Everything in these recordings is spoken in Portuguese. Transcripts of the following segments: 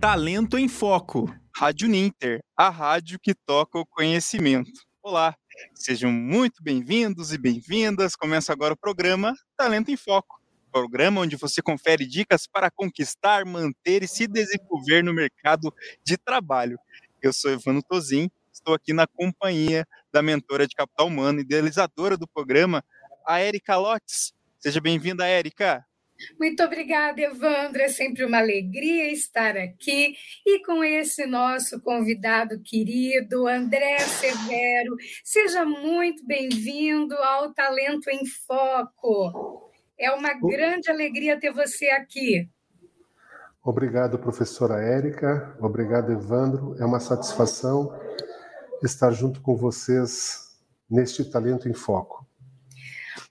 Talento em Foco. Rádio Ninter, a rádio que toca o conhecimento. Olá, sejam muito bem-vindos e bem-vindas. Começa agora o programa Talento em Foco. Programa onde você confere dicas para conquistar, manter e se desenvolver no mercado de trabalho. Eu sou Evano Tozin, estou aqui na companhia da mentora de capital humano, idealizadora do programa, a Erika Lotes. Seja bem-vinda, Érica. Muito obrigada, Evandro. É sempre uma alegria estar aqui e com esse nosso convidado querido, André Severo. Seja muito bem-vindo ao Talento em Foco. É uma grande alegria ter você aqui. Obrigado, professora Érica. Obrigado, Evandro. É uma satisfação estar junto com vocês neste Talento em Foco.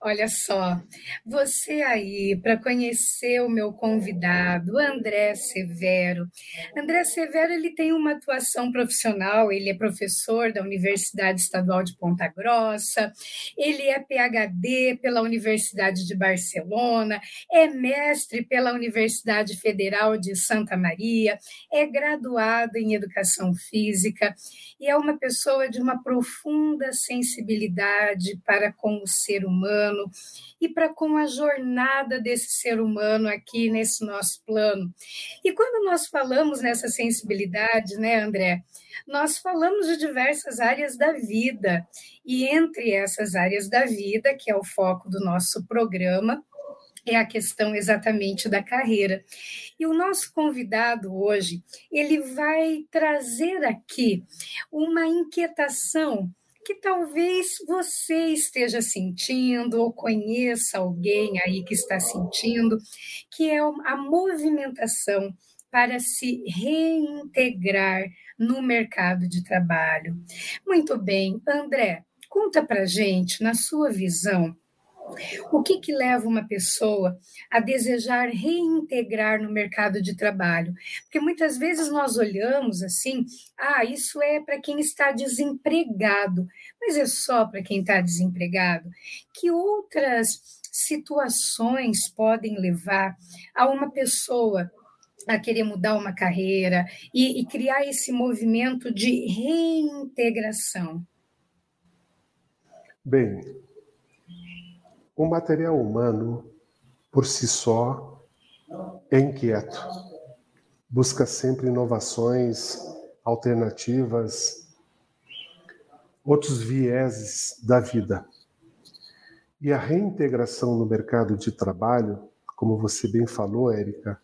Olha só, você aí, para conhecer o meu convidado, André Severo. André Severo, ele tem uma atuação profissional, ele é professor da Universidade Estadual de Ponta Grossa, ele é PhD pela Universidade de Barcelona, é mestre pela Universidade Federal de Santa Maria, é graduado em Educação Física e é uma pessoa de uma profunda sensibilidade para com o ser humano, humano e para com a jornada desse ser humano aqui nesse nosso plano. E quando nós falamos nessa sensibilidade, né, André? Nós falamos de diversas áreas da vida, e entre essas áreas da vida, que é o foco do nosso programa, é a questão exatamente da carreira. E o nosso convidado hoje, ele vai trazer aqui uma inquietação que talvez você esteja sentindo ou conheça alguém aí que está sentindo, que é a movimentação para se reintegrar no mercado de trabalho. Muito bem, André, conta para gente, na sua visão, o que, que leva uma pessoa a desejar reintegrar no mercado de trabalho? Porque muitas vezes nós olhamos assim, ah, isso é para quem está desempregado, mas é só para quem está desempregado. Que outras situações podem levar a uma pessoa a querer mudar uma carreira e, e criar esse movimento de reintegração? Bem, o material humano, por si só, é inquieto. Busca sempre inovações, alternativas, outros vieses da vida. E a reintegração no mercado de trabalho, como você bem falou, Érica,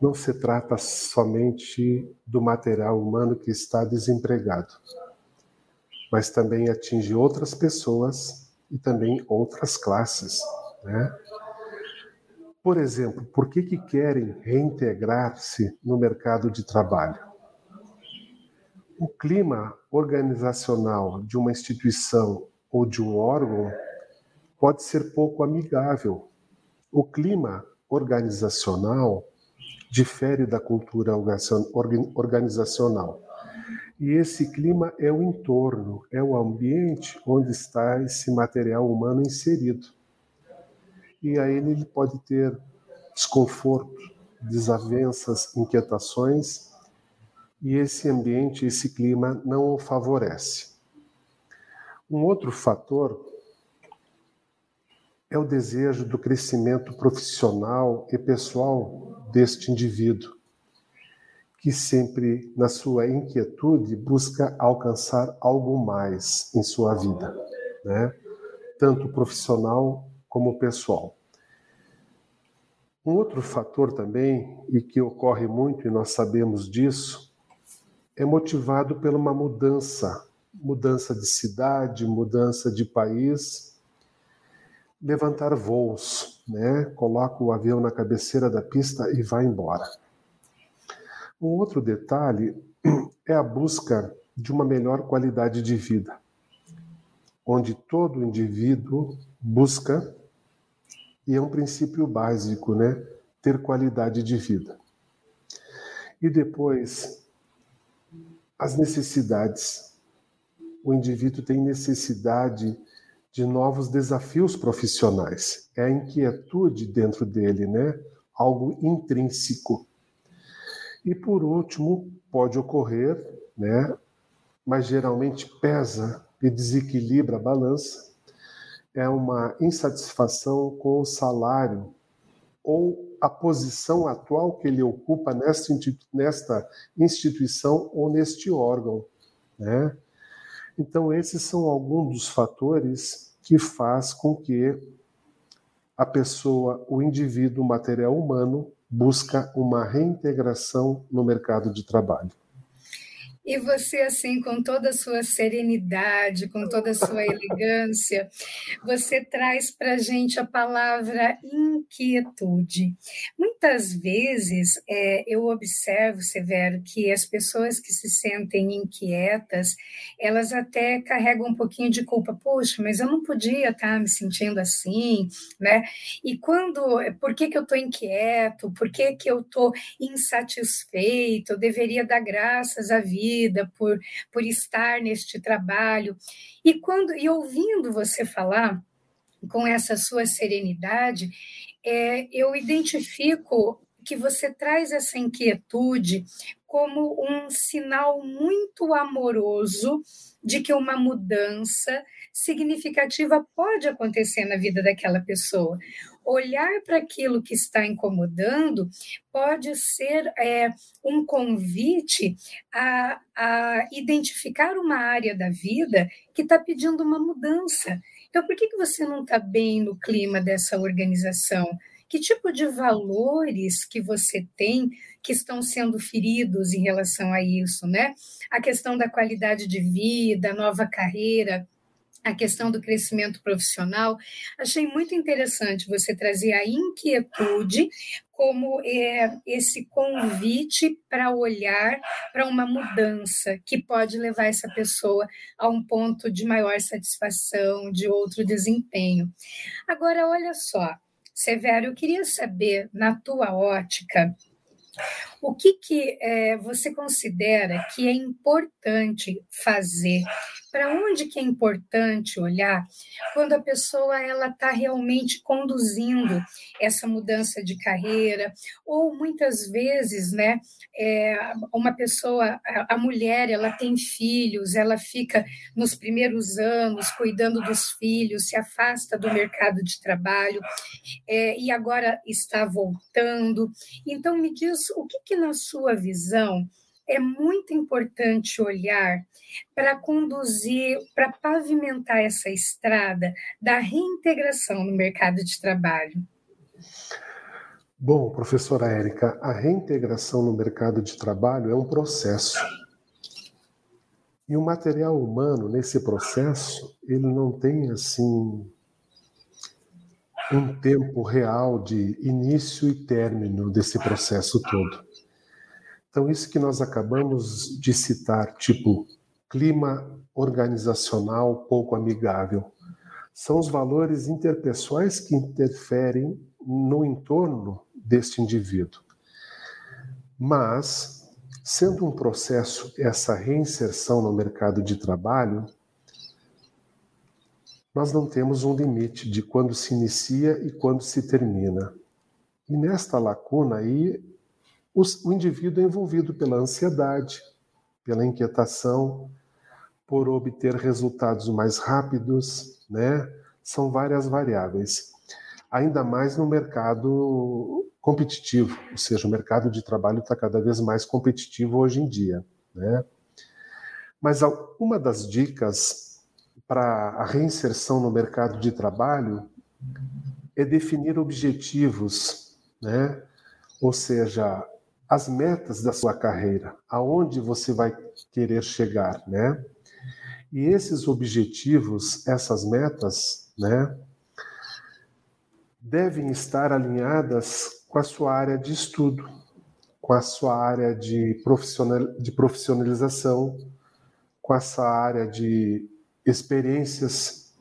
não se trata somente do material humano que está desempregado, mas também atinge outras pessoas e também outras classes. Né? Por exemplo, por que, que querem reintegrar-se no mercado de trabalho? O clima organizacional de uma instituição ou de um órgão pode ser pouco amigável. O clima organizacional difere da cultura organizacional. E esse clima é o entorno, é o ambiente onde está esse material humano inserido. E aí ele pode ter desconforto, desavenças, inquietações, e esse ambiente, esse clima não o favorece. Um outro fator é o desejo do crescimento profissional e pessoal deste indivíduo que sempre, na sua inquietude, busca alcançar algo mais em sua vida, né? tanto profissional como pessoal. Um outro fator também, e que ocorre muito, e nós sabemos disso, é motivado por uma mudança, mudança de cidade, mudança de país, levantar voos, né? Coloca o avião na cabeceira da pista e vai embora. Um outro detalhe é a busca de uma melhor qualidade de vida, onde todo indivíduo busca, e é um princípio básico, né? Ter qualidade de vida. E depois, as necessidades. O indivíduo tem necessidade de novos desafios profissionais. É a inquietude dentro dele, né? Algo intrínseco. E por último, pode ocorrer, né, mas geralmente pesa e desequilibra a balança, é uma insatisfação com o salário ou a posição atual que ele ocupa nesta, instituição ou neste órgão. Né? Então, esses são alguns dos fatores que faz com que a pessoa, o indivíduo material humano, busca uma reintegração no mercado de trabalho. E você, assim, com toda a sua serenidade, com toda a sua elegância, você traz para a gente a palavra inquietude. Muitas vezes é, eu observo, Severo, que as pessoas que se sentem inquietas, elas até carregam um pouquinho de culpa. Poxa, mas eu não podia estar me sentindo assim, né? E quando, por que, que eu estou inquieto? Por que, que eu estou insatisfeito? Eu deveria dar graças à vida vida, por, por estar neste trabalho. E quando e ouvindo você falar com essa sua serenidade, é, eu identifico que você traz essa inquietude como um sinal muito amoroso de que uma mudança significativa pode acontecer na vida daquela pessoa. Olhar para aquilo que está incomodando pode ser é, um convite a, a identificar uma área da vida que está pedindo uma mudança. Então, por que, que você não está bem no clima dessa organização? Que tipo de valores que você tem que estão sendo feridos em relação a isso, né? A questão da qualidade de vida, nova carreira, a questão do crescimento profissional. Achei muito interessante você trazer a inquietude como é, esse convite para olhar para uma mudança que pode levar essa pessoa a um ponto de maior satisfação, de outro desempenho. Agora, olha só, Severo, eu queria saber, na tua ótica, o que, que é, você considera que é importante fazer para onde que é importante olhar quando a pessoa ela está realmente conduzindo essa mudança de carreira? Ou muitas vezes né é, uma pessoa a, mulher ela tem filhos ela fica nos primeiros anos cuidando dos filhos se afasta do mercado de trabalho é, e agora está voltando. Então me diz o que que na sua visão é muito importante olhar para conduzir, para pavimentar essa estrada da reintegração no mercado de trabalho? Bom, professora Érica, a reintegração no mercado de trabalho é um processo. E o material humano, nesse processo, ele não tem assim um tempo real de início e término desse processo todo. Então, isso que nós acabamos de citar, tipo clima organizacional pouco amigável, são os valores interpessoais que interferem no entorno deste indivíduo. Mas, sendo um processo essa reinserção no mercado de trabalho, nós não temos um limite de quando se inicia e quando se termina. E nesta lacuna aí o indivíduo é envolvido pela ansiedade, pela inquietação, por obter resultados mais rápidos, né? São várias variáveis. Ainda mais no mercado competitivo, ou seja, o mercado de trabalho está cada vez mais competitivo hoje em dia, né? Mas uma das dicas para a reinserção no mercado de trabalho é definir objetivos, né? Ou seja, as metas da sua carreira, aonde você vai querer chegar, né? E esses objetivos, essas metas, né, devem estar alinhadas com a sua área de estudo, com a sua área de, profissional, de profissionalização, com essa área de experiências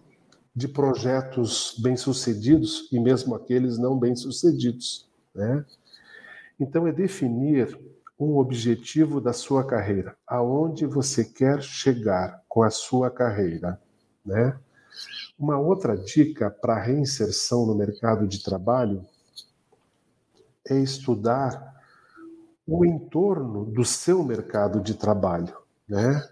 de projetos bem-sucedidos e mesmo aqueles não bem-sucedidos, né? Então, é definir um objetivo da sua carreira, aonde você quer chegar com a sua carreira, né? Uma outra dica para reinserção no mercado de trabalho é estudar o entorno do seu mercado de trabalho, né?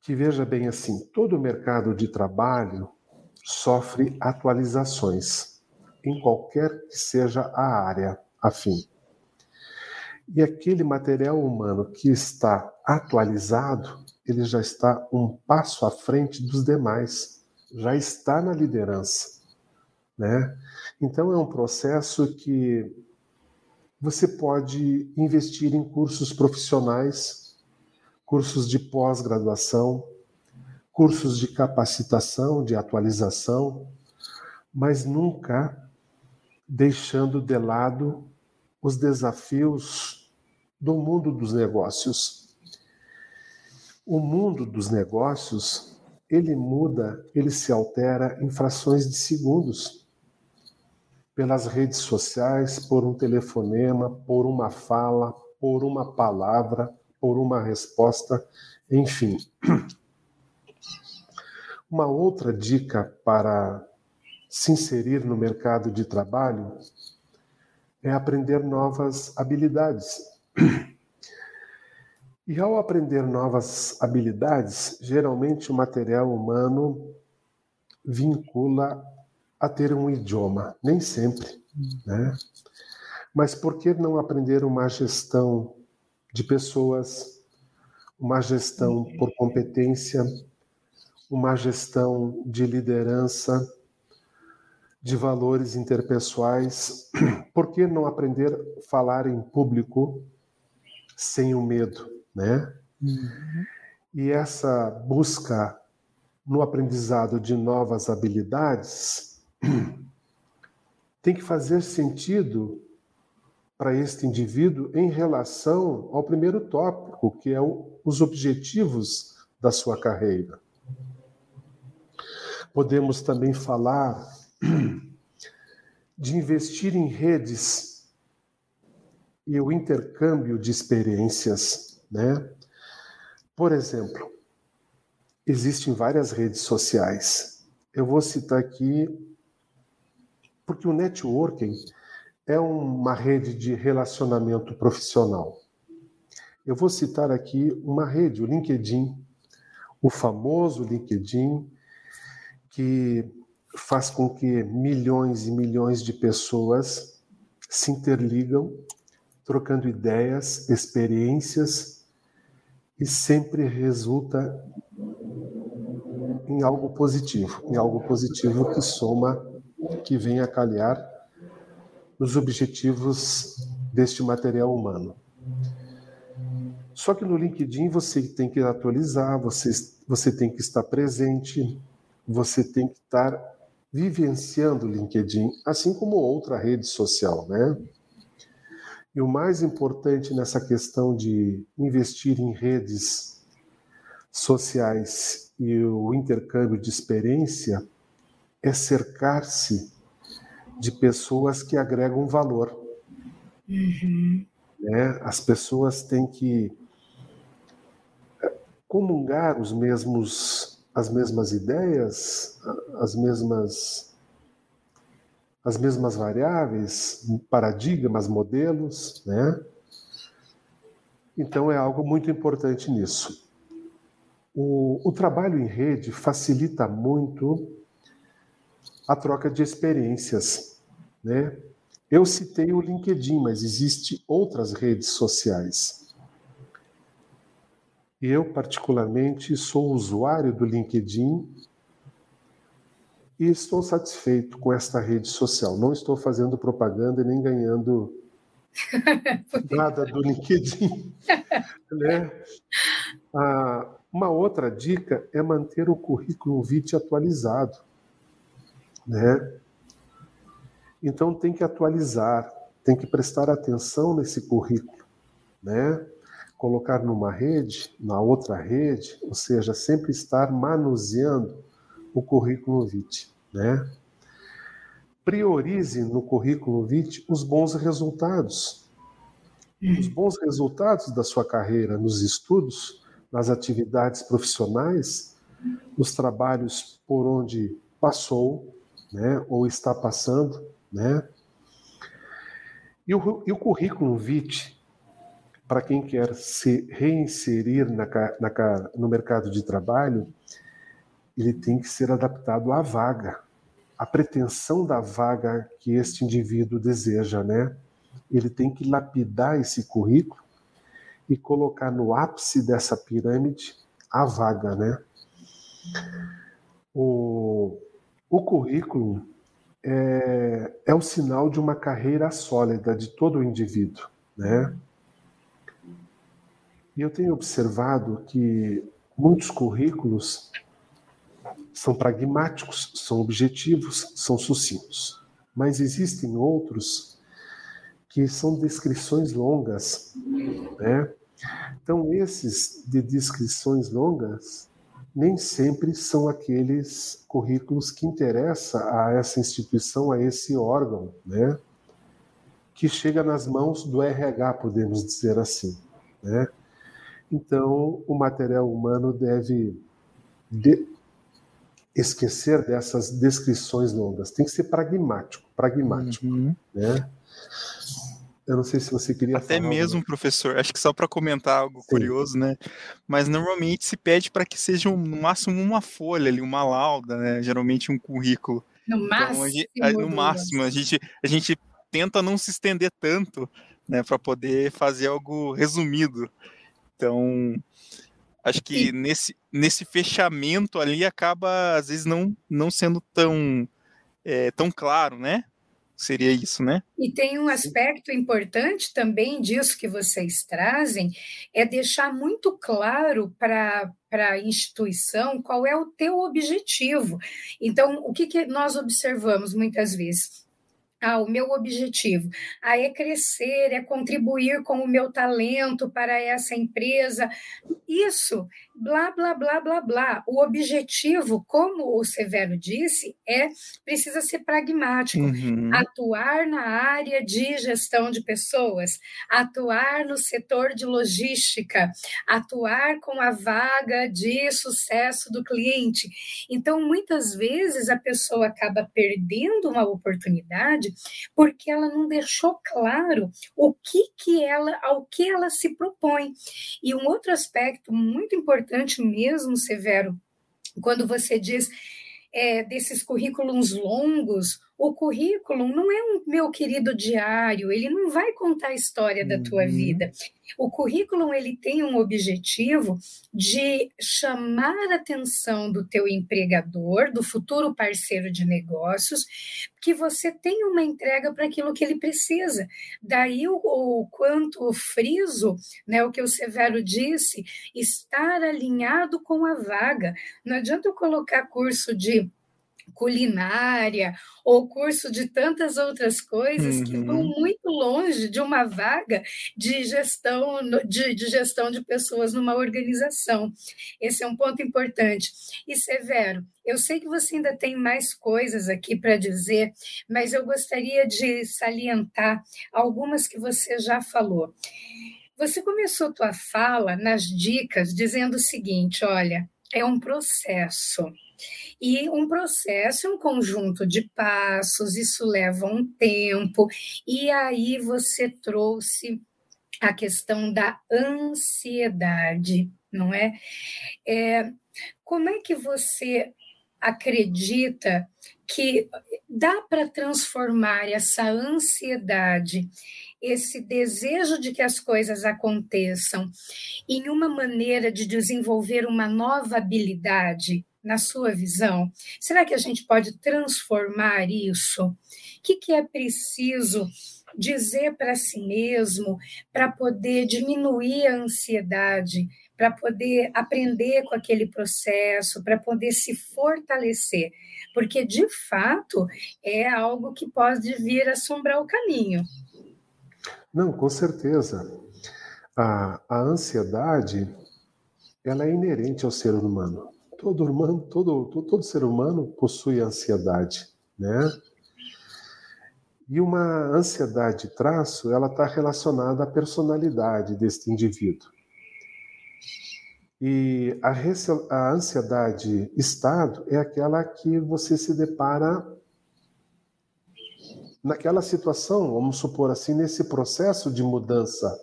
Que veja bem assim, todo mercado de trabalho sofre atualizações em qualquer que seja a área afim. E aquele material humano que está atualizado, ele já está um passo à frente dos demais, já está na liderança, né? Então é um processo que você pode investir em cursos profissionais, cursos de pós-graduação, cursos de capacitação, de atualização, mas nunca deixando de lado os desafios do mundo dos negócios. O mundo dos negócios, ele muda, ele se altera em frações de segundos. Pelas redes sociais, por um telefonema, por uma fala, por uma palavra, por uma resposta, enfim. Uma outra dica para se inserir no mercado de trabalho é aprender novas habilidades. E ao aprender novas habilidades, geralmente o material humano vincula a ter um idioma, nem sempre, né? Mas por que não aprender uma gestão de pessoas, uma gestão por competência, uma gestão de liderança, de valores interpessoais. Por que não aprender a falar em público sem o medo, né? Uhum. E essa busca no aprendizado de novas habilidades tem que fazer sentido para este indivíduo em relação ao primeiro tópico, que é o, os objetivos da sua carreira. Podemos também falar de investir em redes e o intercâmbio de experiências, né? Por exemplo, existem várias redes sociais. Eu vou citar aqui porque o networking é uma rede de relacionamento profissional. Eu vou citar aqui uma rede, o LinkedIn, o famoso LinkedIn, que faz com que milhões e milhões de pessoas se interligam, trocando ideias, experiências, e sempre resulta em algo positivo, em algo positivo que soma, que vem a calhar nos objetivos deste material humano. Só que no LinkedIn você tem que atualizar, você, você tem que estar presente, você tem que estar vivenciando o LinkedIn, assim como outra rede social, né? E o mais importante nessa questão de investir em redes sociais e o intercâmbio de experiência é cercar-se de pessoas que agregam valor. Uhum. Né? As pessoas têm que comungar os mesmos as mesmas ideias, as mesmas as mesmas variáveis, paradigmas, modelos, né? Então é algo muito importante nisso. O, o trabalho em rede facilita muito a troca de experiências, né? Eu citei o LinkedIn, mas existem outras redes sociais. Eu, particularmente, sou usuário do LinkedIn e estou satisfeito com esta rede social. Não estou fazendo propaganda e nem ganhando nada do LinkedIn. né? Ah, uma outra dica é manter o currículo vitae atualizado. Né? Então tem que atualizar, tem que prestar atenção nesse currículo. Né? Colocar numa rede, na outra rede, ou seja, sempre estar manuseando o currículo vitae, né? Priorize no currículo vitae os bons resultados. Os bons resultados da sua carreira nos estudos, nas atividades profissionais, nos trabalhos por onde passou, né, ou está passando, né? E o, e o currículo vitae para quem quer se reinserir na, na, no mercado de trabalho, ele tem que ser adaptado à vaga, à pretensão da vaga que este indivíduo deseja, né? Ele tem que lapidar esse currículo e colocar no ápice dessa pirâmide a vaga, né? O, o currículo é, é o sinal de uma carreira sólida de todo o indivíduo, né? E eu tenho observado que muitos currículos são pragmáticos, são objetivos, são sucintos. Mas existem outros que são descrições longas, né? Então, esses de descrições longas nem sempre são aqueles currículos que interessam a essa instituição, a esse órgão, né? Que chega nas mãos do RH, podemos dizer assim, né? Então, o material humano deve de esquecer dessas descrições longas. Tem que ser pragmático, pragmático, uhum. né? Eu não sei se você queria Até mesmo, algo. professor, acho que só para comentar algo Sim. curioso, né? Mas normalmente se pede para que seja um, no máximo uma folha ali, uma lauda, né? Geralmente um currículo. No então, máximo. Gente, no máximo, a gente, a gente tenta não se estender tanto, né? Para poder fazer algo resumido. Então, acho que nesse, nesse fechamento ali acaba, às vezes, não, não sendo tão, é, tão claro, né? Seria isso, né? E tem um aspecto importante também disso que vocês trazem, é deixar muito claro para para a instituição qual é o teu objetivo. Então, o que, que nós observamos muitas vezes? O meu objetivo ah, é crescer, é contribuir com o meu talento para essa empresa. Isso, blá, blá, blá, blá, blá. O objetivo, como o Severo disse, é precisa ser pragmático. Uhum. Atuar na área de gestão de pessoas, atuar no setor de logística, atuar com a vaga de sucesso do cliente. Então, muitas vezes a pessoa acaba perdendo uma oportunidade porque ela não deixou claro o que que ela, ao que ela se propõe. E um outro aspecto muito importante mesmo, Severo, quando você diz é, desses currículos longos, o currículo não é um meu querido diário, ele não vai contar a história da tua uhum. vida. O currículo ele tem um objetivo de chamar a atenção do teu empregador, do futuro parceiro de negócios, que você tem uma entrega para aquilo que ele precisa. Daí o, o quanto o friso, né, o que o Severo disse, estar alinhado com a vaga. Não adianta eu colocar curso de culinária ou curso de tantas outras coisas uhum. que vão uhum. muito longe de uma vaga de gestão de, de, gestão de pessoas numa organização. Esse é um ponto importante. E Severo, eu sei que você ainda tem mais coisas aqui para dizer, mas eu gostaria de salientar algumas que você já falou. Você começou tua fala nas dicas dizendo o seguinte, olha, é um processo. E um processo, um conjunto de passos, isso leva um tempo, e aí você trouxe a questão da ansiedade, não é? é como é que você acredita que dá para transformar essa ansiedade, esse desejo de que as coisas aconteçam, em uma maneira de desenvolver uma nova habilidade na sua visão? Será que a gente pode transformar isso? O que, que é preciso dizer para si mesmo para poder diminuir a ansiedade, para poder aprender com aquele processo, para poder se fortalecer? Porque, de fato, é algo que pode vir assombrar o caminho. Não, com certeza. A, a ansiedade ela é inerente ao ser humano. Todo humano, todo, todo, todo ser humano possui ansiedade, né? E uma ansiedade traço, ela está relacionada à personalidade deste indivíduo. E a, a ansiedade estado é aquela que você se depara naquela situação, vamos supor assim, nesse processo de mudança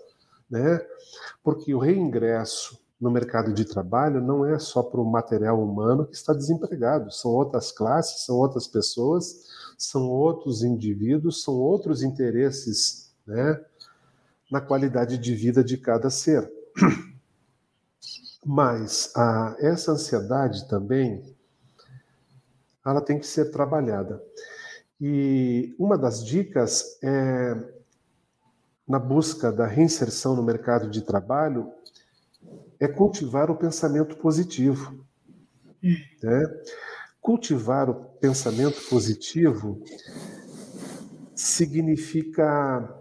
né? Porque o reingresso no mercado de trabalho não é só para o material humano que está desempregado, são outras classes, são outras pessoas, são outros indivíduos, são outros interesses, né? Na qualidade de vida de cada ser. Mas a, essa ansiedade também, ela tem que ser trabalhada. E uma das dicas é, na busca da reinserção no mercado de trabalho, é cultivar o pensamento positivo. Né? Cultivar o pensamento positivo significa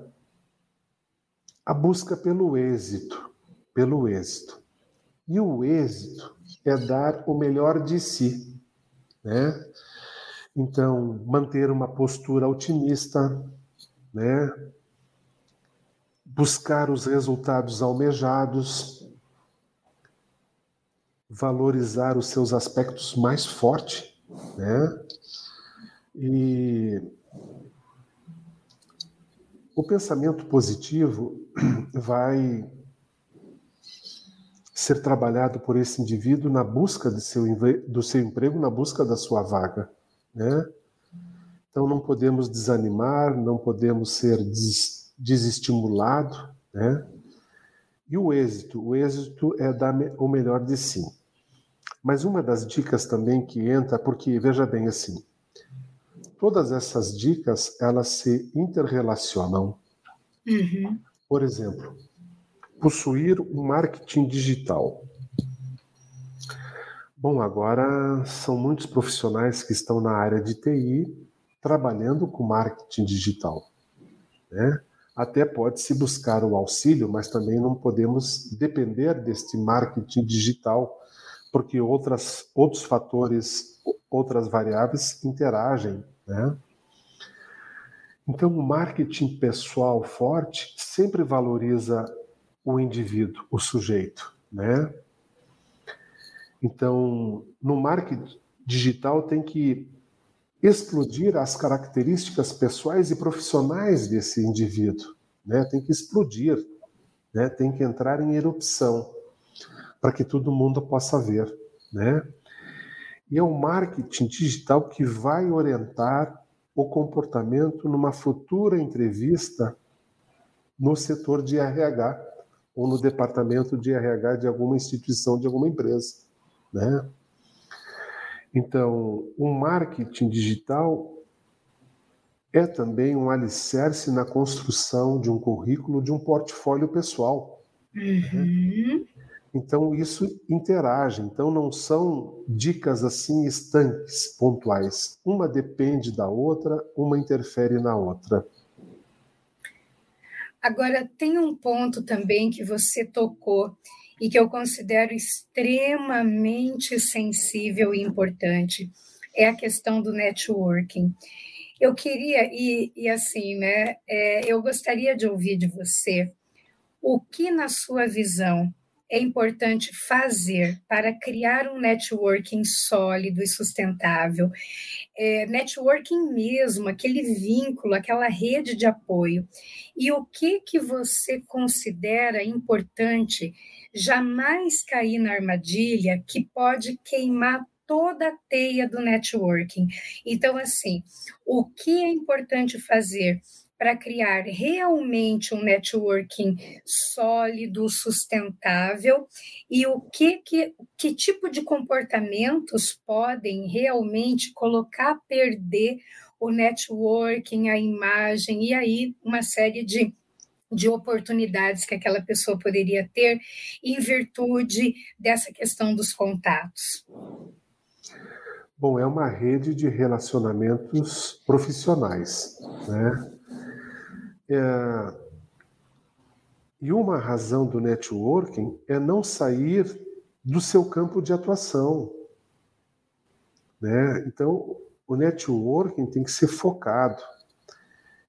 a busca pelo êxito, pelo êxito. E o êxito é dar o melhor de si, né? Então, manter uma postura otimista, né? Buscar os resultados almejados, valorizar os seus aspectos mais fortes, né? E o pensamento positivo vai ser trabalhado por esse indivíduo na busca seu, do seu emprego, na busca da sua vaga. Né? Então não podemos desanimar, não podemos ser des, desestimulados. Né? E o êxito? O êxito é dar o melhor de si. Mas uma das dicas também que entra, porque veja bem assim, todas essas dicas elas se interrelacionam. Uhum. Por exemplo, possuir um marketing digital. Bom, agora são muitos profissionais que estão na área de TI trabalhando com marketing digital. Né? Até pode-se buscar o auxílio, mas também não podemos depender deste marketing digital, porque outras, outros fatores, outras variáveis interagem. Né? Então, o marketing pessoal forte sempre valoriza o indivíduo, o sujeito, né? Então, no marketing digital tem que explodir as características pessoais e profissionais desse indivíduo, né? Tem que explodir, né? Tem que entrar em erupção para que todo mundo possa ver, né? E é o marketing digital que vai orientar o comportamento numa futura entrevista no setor de RH ou no departamento de RH de alguma instituição, de alguma empresa, né? Então, o marketing digital é também um alicerce na construção de um currículo, de um portfólio pessoal. Uhum. Né? Então, isso interage. Então, não são dicas assim estanques, pontuais. Uma depende da outra, uma interfere na outra. Agora, tem um ponto também que você tocou e que eu considero extremamente sensível e importante, é a questão do networking. Eu queria, e, e assim, né, é, eu gostaria de ouvir de você o que, na sua visão, é importante fazer para criar um networking sólido e sustentável? É, networking mesmo, aquele vínculo, aquela rede de apoio. E o que que você considera importante jamais cair na armadilha que pode queimar toda a teia do networking. Então, assim, o que é importante fazer para criar realmente um networking sólido, sustentável e o que, que, que tipo de comportamentos podem realmente colocar a perder o networking, a imagem e aí uma série de de oportunidades que aquela pessoa poderia ter em virtude dessa questão dos contatos. Bom, é uma rede de relacionamentos profissionais, né? É, e uma razão do networking é não sair do seu campo de atuação. Né? Então, o networking tem que ser focado.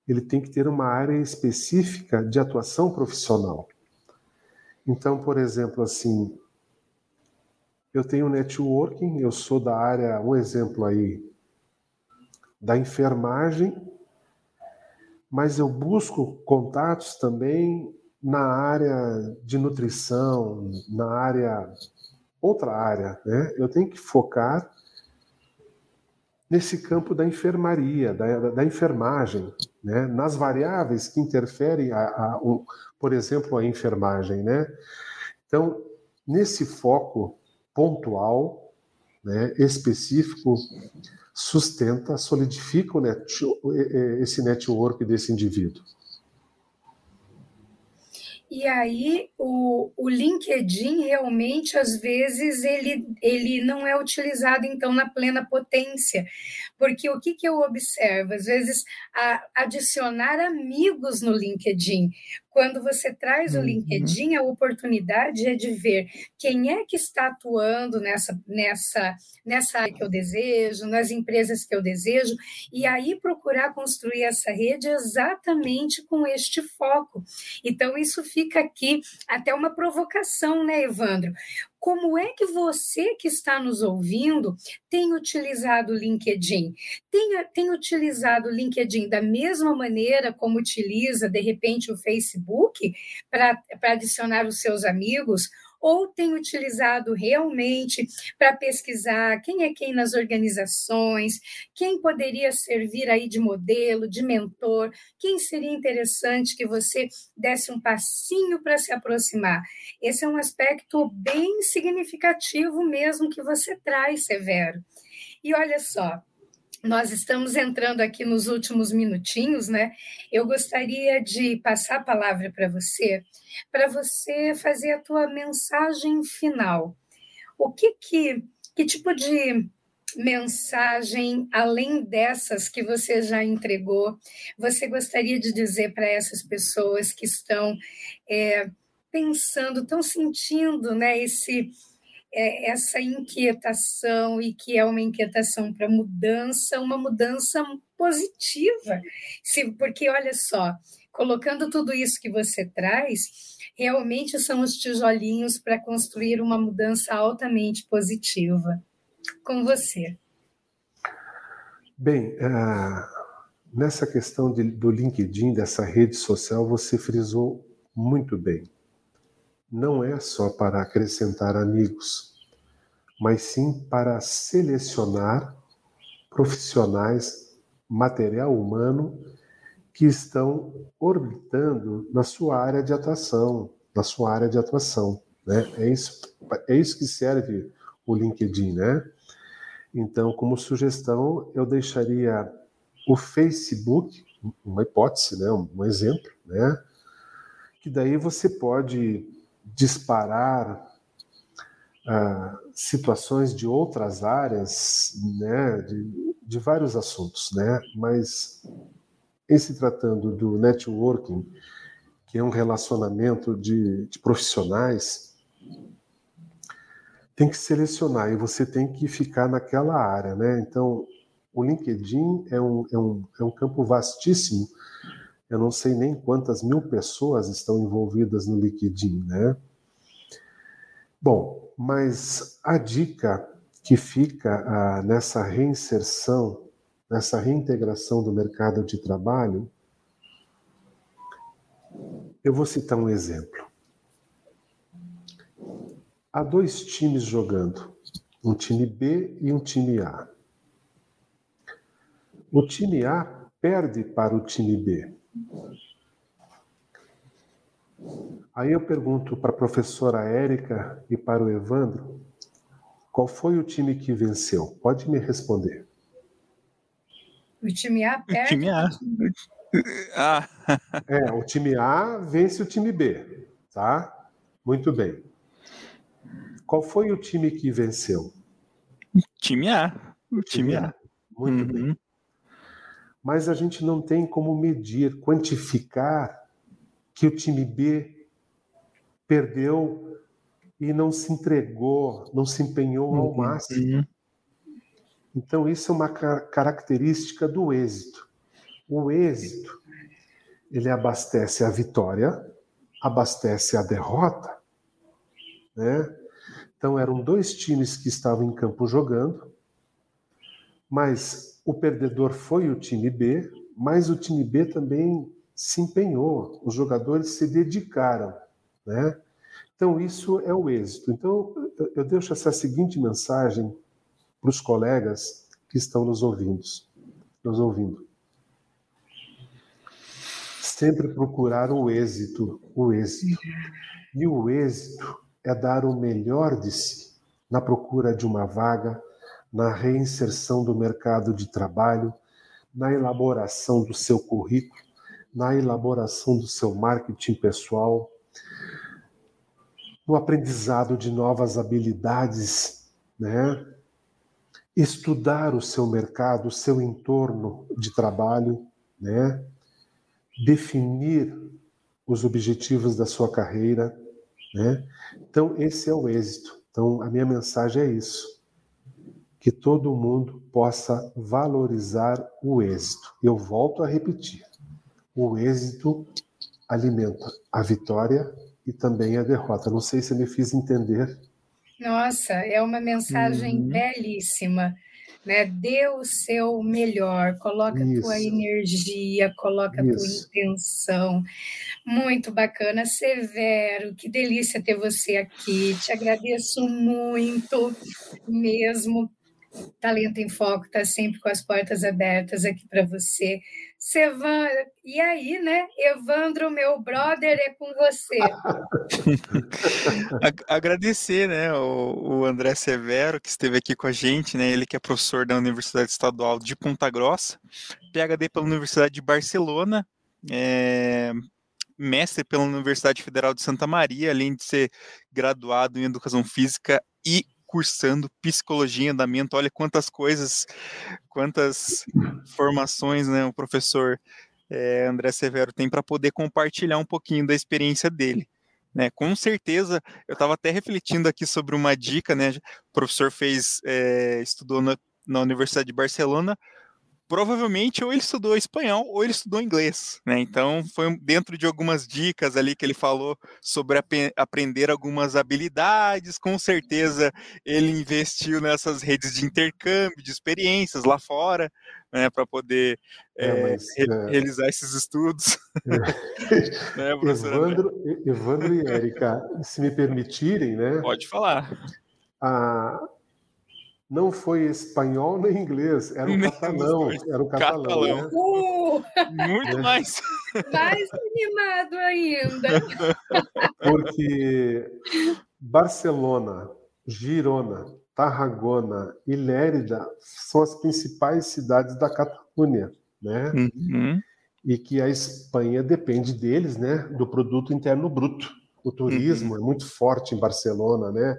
Ele tem que ter uma área específica de atuação profissional. Então, por exemplo, assim, eu tenho networking, eu sou da área, um exemplo aí, da enfermagem mas eu busco contatos também na área de nutrição, na área outra área, né? Eu tenho que focar nesse campo da enfermaria, da, da enfermagem, né? nas variáveis que interferem, a, a, um, por exemplo, a enfermagem. Né? Então, nesse foco pontual, né, específico, sustenta, solidifica net, esse network desse indivíduo. E aí o, o LinkedIn realmente às vezes ele, ele não é utilizado então na plena potência, porque o que, que eu observo? Às vezes a, adicionar amigos no LinkedIn, quando você traz o uhum. LinkedIn, a oportunidade é de ver quem é que está atuando nessa, nessa, nessa área que eu desejo, nas empresas que eu desejo, e aí procurar construir essa rede exatamente com este foco. Então, isso fica aqui até uma provocação, né, Evandro? Como é que você que está nos ouvindo tem utilizado o LinkedIn? Tem, tem utilizado o LinkedIn da mesma maneira como utiliza, de repente, o Facebook para adicionar os seus amigos? Ou tem utilizado realmente para pesquisar quem é quem nas organizações, quem poderia servir aí de modelo, de mentor, quem seria interessante que você desse um passinho para se aproximar. Esse é um aspecto bem significativo mesmo que você traz, Severo. E olha só, nós estamos entrando aqui nos últimos minutinhos, né? Eu gostaria de passar a palavra para você, para você fazer a tua mensagem final. O que que, que tipo de mensagem, além dessas que você já entregou, você gostaria de dizer para essas pessoas que estão é, pensando, estão sentindo né, esse é, essa inquietação e que é uma inquietação para mudança, uma mudança positiva. Se, porque, olha só, colocando tudo isso que você traz, realmente são os tijolinhos para construir uma mudança altamente positiva. Com você. Bem, uh, nessa questão de, do LinkedIn, dessa rede social, você frisou muito bem não é só para acrescentar amigos, mas sim para selecionar profissionais, material humano que estão orbitando na sua área de atuação, na sua área de atuação, né? É isso, é isso que serve o LinkedIn, né? Então, como sugestão, eu deixaria o Facebook, uma hipótese, né, um exemplo, né? Que daí você pode disparar ah, situações de outras áreas, né, de, de vários assuntos, né, mas em se tratando do networking, que é um relacionamento de, de profissionais, tem que selecionar e você tem que ficar naquela área, né? Então, o LinkedIn é um, é um, é um campo vastíssimo. Eu não sei nem quantas mil pessoas estão envolvidas no LinkedIn, né? Bom, mas a dica que fica ah, nessa reinserção, nessa reintegração do mercado de trabalho, eu vou citar um exemplo. Há dois times jogando, um time B e um time A. O time A perde para o time B. Aí eu pergunto para a professora Érica e para o Evandro, qual foi o time que venceu? Pode me responder. O time A perde. O time A. ah. É, o time A vence o time B, tá? Muito bem. Qual foi o time que venceu? O time A. O time, A. Muito uhum. bem. Mas a gente não tem como medir, quantificar que o time B perdeu e não se entregou, não se empenhou ao uhum. máximo. Então, isso é uma característica do êxito. O êxito, ele abastece a vitória, abastece a derrota. Né? Então, eram dois times que estavam em campo jogando, mas o perdedor foi o time B, mas o time B também se empenhou, os jogadores se dedicaram, né? Então isso é o êxito. Então eu deixo essa seguinte mensagem para os colegas que estão nos ouvindo, nos ouvindo. Sempre procurar o êxito, o êxito. E o êxito é dar o melhor de si na procura de uma vaga, na reinserção do mercado de trabalho, na elaboração do seu currículo, na elaboração do seu marketing pessoal, no aprendizado de novas habilidades, né? Estudar o seu mercado, o seu entorno de trabalho, né? Definir os objetivos da sua carreira, né? Então esse é o êxito. Então a minha mensagem é isso que todo mundo possa valorizar o êxito. Eu volto a repetir: o êxito alimenta a vitória e também a derrota. Não sei se me fiz entender. Nossa, é uma mensagem uhum. belíssima. Né? Dê o seu melhor, coloca Isso. a tua energia, coloca Isso. a tua intenção. Muito bacana, Severo, que delícia ter você aqui. Te agradeço muito mesmo Talento em Foco está sempre com as portas abertas aqui para você. Sevan, e aí, né? Evandro, meu brother, é com você. Agradecer, né, o, André Severo, que esteve aqui com a gente, né? Ele que é professor da Universidade Estadual de Ponta Grossa, PhD pela Universidade de Barcelona, é, mestre pela Universidade Federal de Santa Maria, além de ser graduado em Educação Física e cursando psicologia em andamento. Olha quantas coisas, quantas formações né, o professor é, André Severo tem para poder compartilhar um pouquinho da experiência dele. Né, com certeza, eu estava até refletindo aqui sobre uma dica, né? O professor fez, é, estudou na, na Universidade de Barcelona, provavelmente ou ele estudou espanhol ou ele estudou inglês, né? Então foi dentro de algumas dicas ali que ele falou sobre ap aprender algumas habilidades. Com certeza ele investiu nessas redes de intercâmbio, de experiências lá fora, né, para poder é, é, mas, re é... realizar esses estudos. É. né, Evandro, Evandro e Érica, se me permitirem, né? Pode falar. A, não foi espanhol nem inglês, era o catalão. Era o catalão. catalão. Né? Uh! Muito é. mais. Mais animado ainda. Porque Barcelona, Girona, Tarragona e Lérida são as principais cidades da Catalunha, né? Uhum. E que a Espanha depende deles, né? Do produto interno bruto. O turismo uhum. é muito forte em Barcelona, né?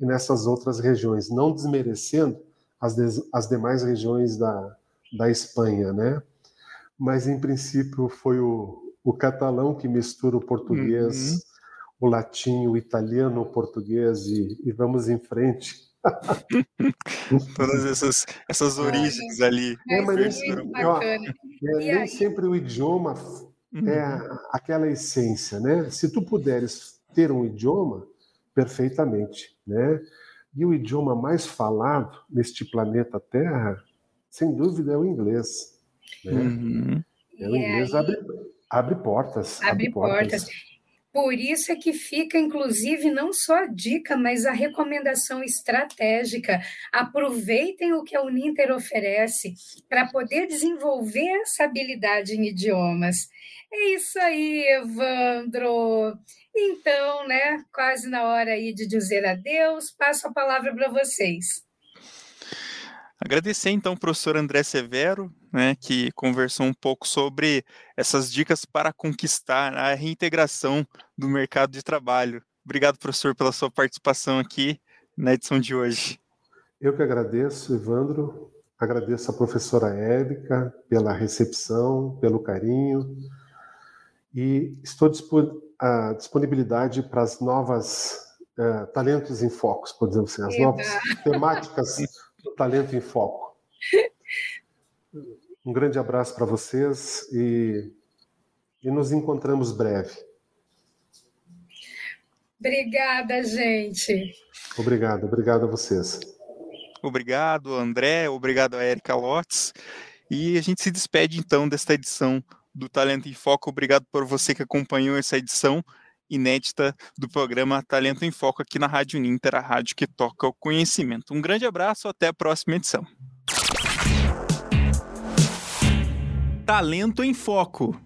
E nessas outras regiões, não desmerecendo as, des, as demais regiões da, da Espanha, né? Mas, em princípio, foi o, o catalão que mistura o português, uhum. o latim, o italiano, o português, e, e vamos em frente. Todas essas, essas origens ali. É, mas nem, ó, é, nem sempre o idioma uhum. é aquela essência, né? Se tu puderes ter um idioma, perfeitamente, né? E o idioma mais falado neste planeta Terra, sem dúvida, é o inglês. Né? Uhum. É, o inglês abre, abre portas. Abre, abre portas. portas. Por isso é que fica, inclusive, não só a dica, mas a recomendação estratégica. Aproveitem o que a Uninter oferece para poder desenvolver essa habilidade em idiomas. É isso aí, Evandro. Então, né, quase na hora aí de dizer adeus, passo a palavra para vocês. Agradecer então ao professor André Severo, né, que conversou um pouco sobre essas dicas para conquistar a reintegração do mercado de trabalho. Obrigado, professor, pela sua participação aqui na edição de hoje. Eu que agradeço, Evandro. Agradeço a professora Érica pela recepção, pelo carinho. E estou disponível a disponibilidade para as novas uh, talentos em foco, podemos dizer assim, as novas temáticas do talento em foco. Um grande abraço para vocês e, e nos encontramos breve. Obrigada, gente. Obrigado, obrigado a vocês. Obrigado, André, obrigado a Erika Lotz. E a gente se despede então desta edição do Talento em Foco. Obrigado por você que acompanhou essa edição inédita do programa Talento em Foco aqui na Rádio Ninter, a rádio que toca o conhecimento. Um grande abraço, até a próxima edição. Talento em Foco.